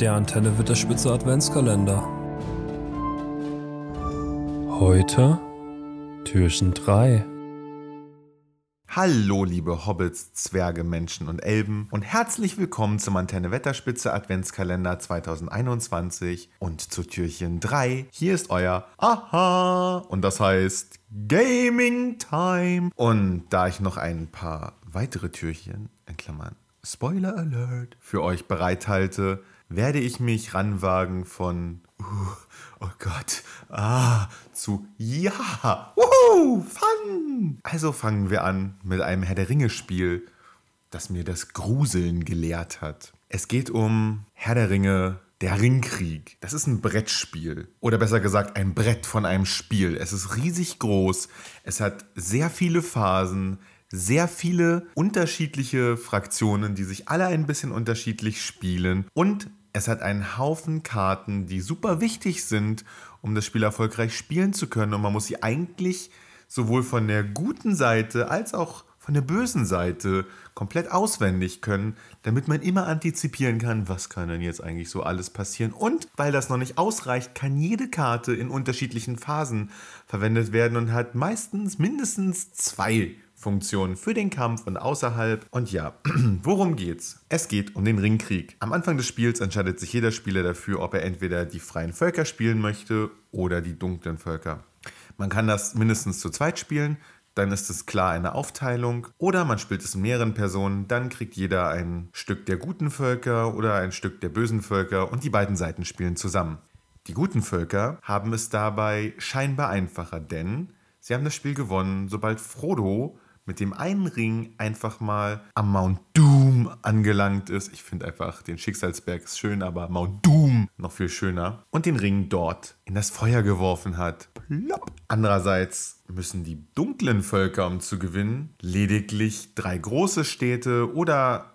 Der Antenne wird der Spitze Adventskalender. Heute Türchen 3. Hallo, liebe Hobbits, Zwerge, Menschen und Elben und herzlich willkommen zum Antenne Wetterspitze Adventskalender 2021 und zu Türchen 3. Hier ist euer Aha und das heißt Gaming Time. Und da ich noch ein paar weitere Türchen, in Klammern Spoiler Alert, für euch bereithalte, werde ich mich ranwagen von uh, oh Gott, ah, zu ja, wuhu, fun. Also fangen wir an mit einem Herr der Ringe Spiel, das mir das Gruseln gelehrt hat. Es geht um Herr der Ringe der Ringkrieg. Das ist ein Brettspiel. Oder besser gesagt, ein Brett von einem Spiel. Es ist riesig groß. Es hat sehr viele Phasen, sehr viele unterschiedliche Fraktionen, die sich alle ein bisschen unterschiedlich spielen. Und es hat einen Haufen Karten, die super wichtig sind, um das Spiel erfolgreich spielen zu können. Und man muss sie eigentlich sowohl von der guten Seite als auch von der bösen Seite komplett auswendig können, damit man immer antizipieren kann, was kann denn jetzt eigentlich so alles passieren. Und weil das noch nicht ausreicht, kann jede Karte in unterschiedlichen Phasen verwendet werden und hat meistens mindestens zwei Funktionen für den Kampf und außerhalb. Und ja, worum geht's? Es geht um den Ringkrieg. Am Anfang des Spiels entscheidet sich jeder Spieler dafür, ob er entweder die freien Völker spielen möchte oder die dunklen Völker. Man kann das mindestens zu zweit spielen, dann ist es klar eine Aufteilung. Oder man spielt es in mehreren Personen, dann kriegt jeder ein Stück der guten Völker oder ein Stück der bösen Völker und die beiden Seiten spielen zusammen. Die guten Völker haben es dabei scheinbar einfacher, denn sie haben das Spiel gewonnen, sobald Frodo mit dem einen Ring einfach mal am Mount Doom angelangt ist. Ich finde einfach den Schicksalsberg ist schön, aber Mount Doom noch viel schöner. Und den Ring dort in das Feuer geworfen hat. Plopp. Andererseits müssen die dunklen Völker, um zu gewinnen, lediglich drei große Städte oder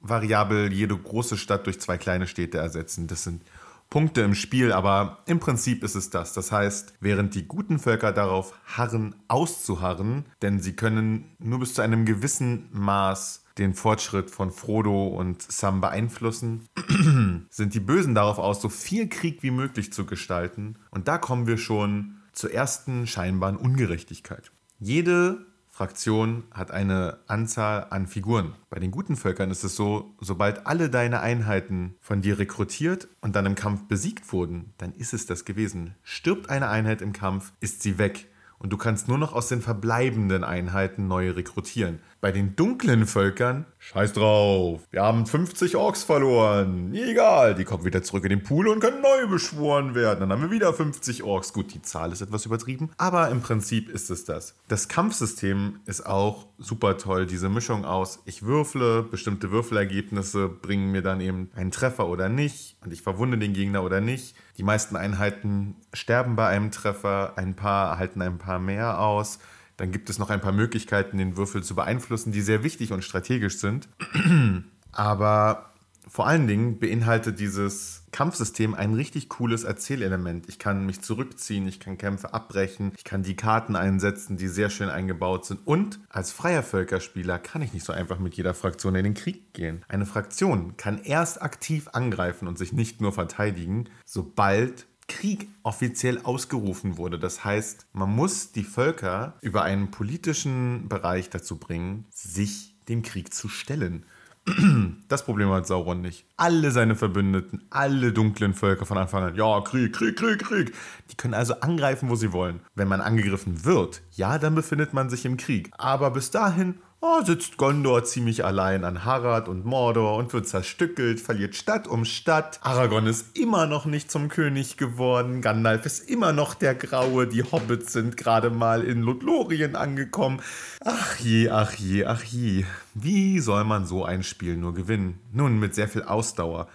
variabel jede große Stadt durch zwei kleine Städte ersetzen. Das sind Punkte im Spiel, aber im Prinzip ist es das. Das heißt, während die guten Völker darauf harren, auszuharren, denn sie können nur bis zu einem gewissen Maß den Fortschritt von Frodo und Sam beeinflussen, sind die Bösen darauf aus, so viel Krieg wie möglich zu gestalten. Und da kommen wir schon zur ersten scheinbaren Ungerechtigkeit. Jede Fraktion hat eine Anzahl an Figuren. Bei den guten Völkern ist es so, sobald alle deine Einheiten von dir rekrutiert und dann im Kampf besiegt wurden, dann ist es das gewesen. Stirbt eine Einheit im Kampf, ist sie weg und du kannst nur noch aus den verbleibenden Einheiten neue rekrutieren. Bei den dunklen Völkern, scheiß drauf, wir haben 50 Orks verloren. Egal, die kommen wieder zurück in den Pool und können neu beschworen werden. Dann haben wir wieder 50 Orks. Gut, die Zahl ist etwas übertrieben, aber im Prinzip ist es das. Das Kampfsystem ist auch super toll. Diese Mischung aus, ich würfle, bestimmte Würfelergebnisse bringen mir dann eben einen Treffer oder nicht und ich verwunde den Gegner oder nicht. Die meisten Einheiten sterben bei einem Treffer, ein paar erhalten ein paar mehr aus. Dann gibt es noch ein paar Möglichkeiten, den Würfel zu beeinflussen, die sehr wichtig und strategisch sind. Aber vor allen Dingen beinhaltet dieses Kampfsystem ein richtig cooles Erzählelement. Ich kann mich zurückziehen, ich kann Kämpfe abbrechen, ich kann die Karten einsetzen, die sehr schön eingebaut sind. Und als freier Völkerspieler kann ich nicht so einfach mit jeder Fraktion in den Krieg gehen. Eine Fraktion kann erst aktiv angreifen und sich nicht nur verteidigen, sobald Krieg offiziell ausgerufen wurde. Das heißt, man muss die Völker über einen politischen Bereich dazu bringen, sich dem Krieg zu stellen. Das Problem hat Sauron nicht. Alle seine Verbündeten, alle dunklen Völker von Anfang an, ja, Krieg, Krieg, Krieg, Krieg. Die können also angreifen, wo sie wollen. Wenn man angegriffen wird, ja, dann befindet man sich im Krieg. Aber bis dahin oh, sitzt Gondor ziemlich allein an Harad und Mordor und wird zerstückelt, verliert Stadt um Stadt. Aragorn ist immer noch nicht zum König geworden. Gandalf ist immer noch der Graue. Die Hobbits sind gerade mal in Lothlorien angekommen. Ach je, ach je, ach je. Wie soll man so ein Spiel nur gewinnen? Nun, mit sehr viel Ausdauer.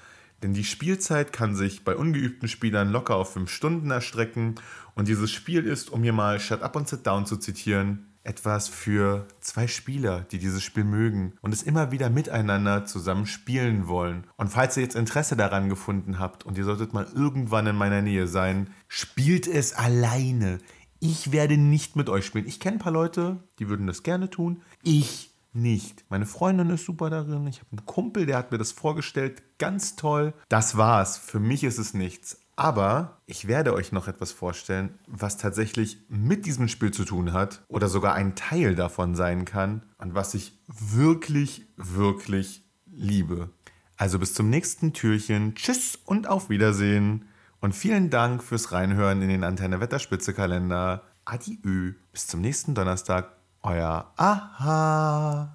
Denn die Spielzeit kann sich bei ungeübten Spielern locker auf 5 Stunden erstrecken. Und dieses Spiel ist, um hier mal Shut Up und Sit Down zu zitieren, etwas für zwei Spieler, die dieses Spiel mögen und es immer wieder miteinander zusammen spielen wollen. Und falls ihr jetzt Interesse daran gefunden habt und ihr solltet mal irgendwann in meiner Nähe sein, spielt es alleine. Ich werde nicht mit euch spielen. Ich kenne ein paar Leute, die würden das gerne tun. Ich nicht. Meine Freundin ist super darin. Ich habe einen Kumpel, der hat mir das vorgestellt. Ganz toll. Das war's. Für mich ist es nichts. Aber ich werde euch noch etwas vorstellen, was tatsächlich mit diesem Spiel zu tun hat oder sogar ein Teil davon sein kann und was ich wirklich, wirklich liebe. Also bis zum nächsten Türchen. Tschüss und auf Wiedersehen. Und vielen Dank fürs Reinhören in den Antenne Wetterspitze Kalender. Adieu. Bis zum nächsten Donnerstag. Euer Aha.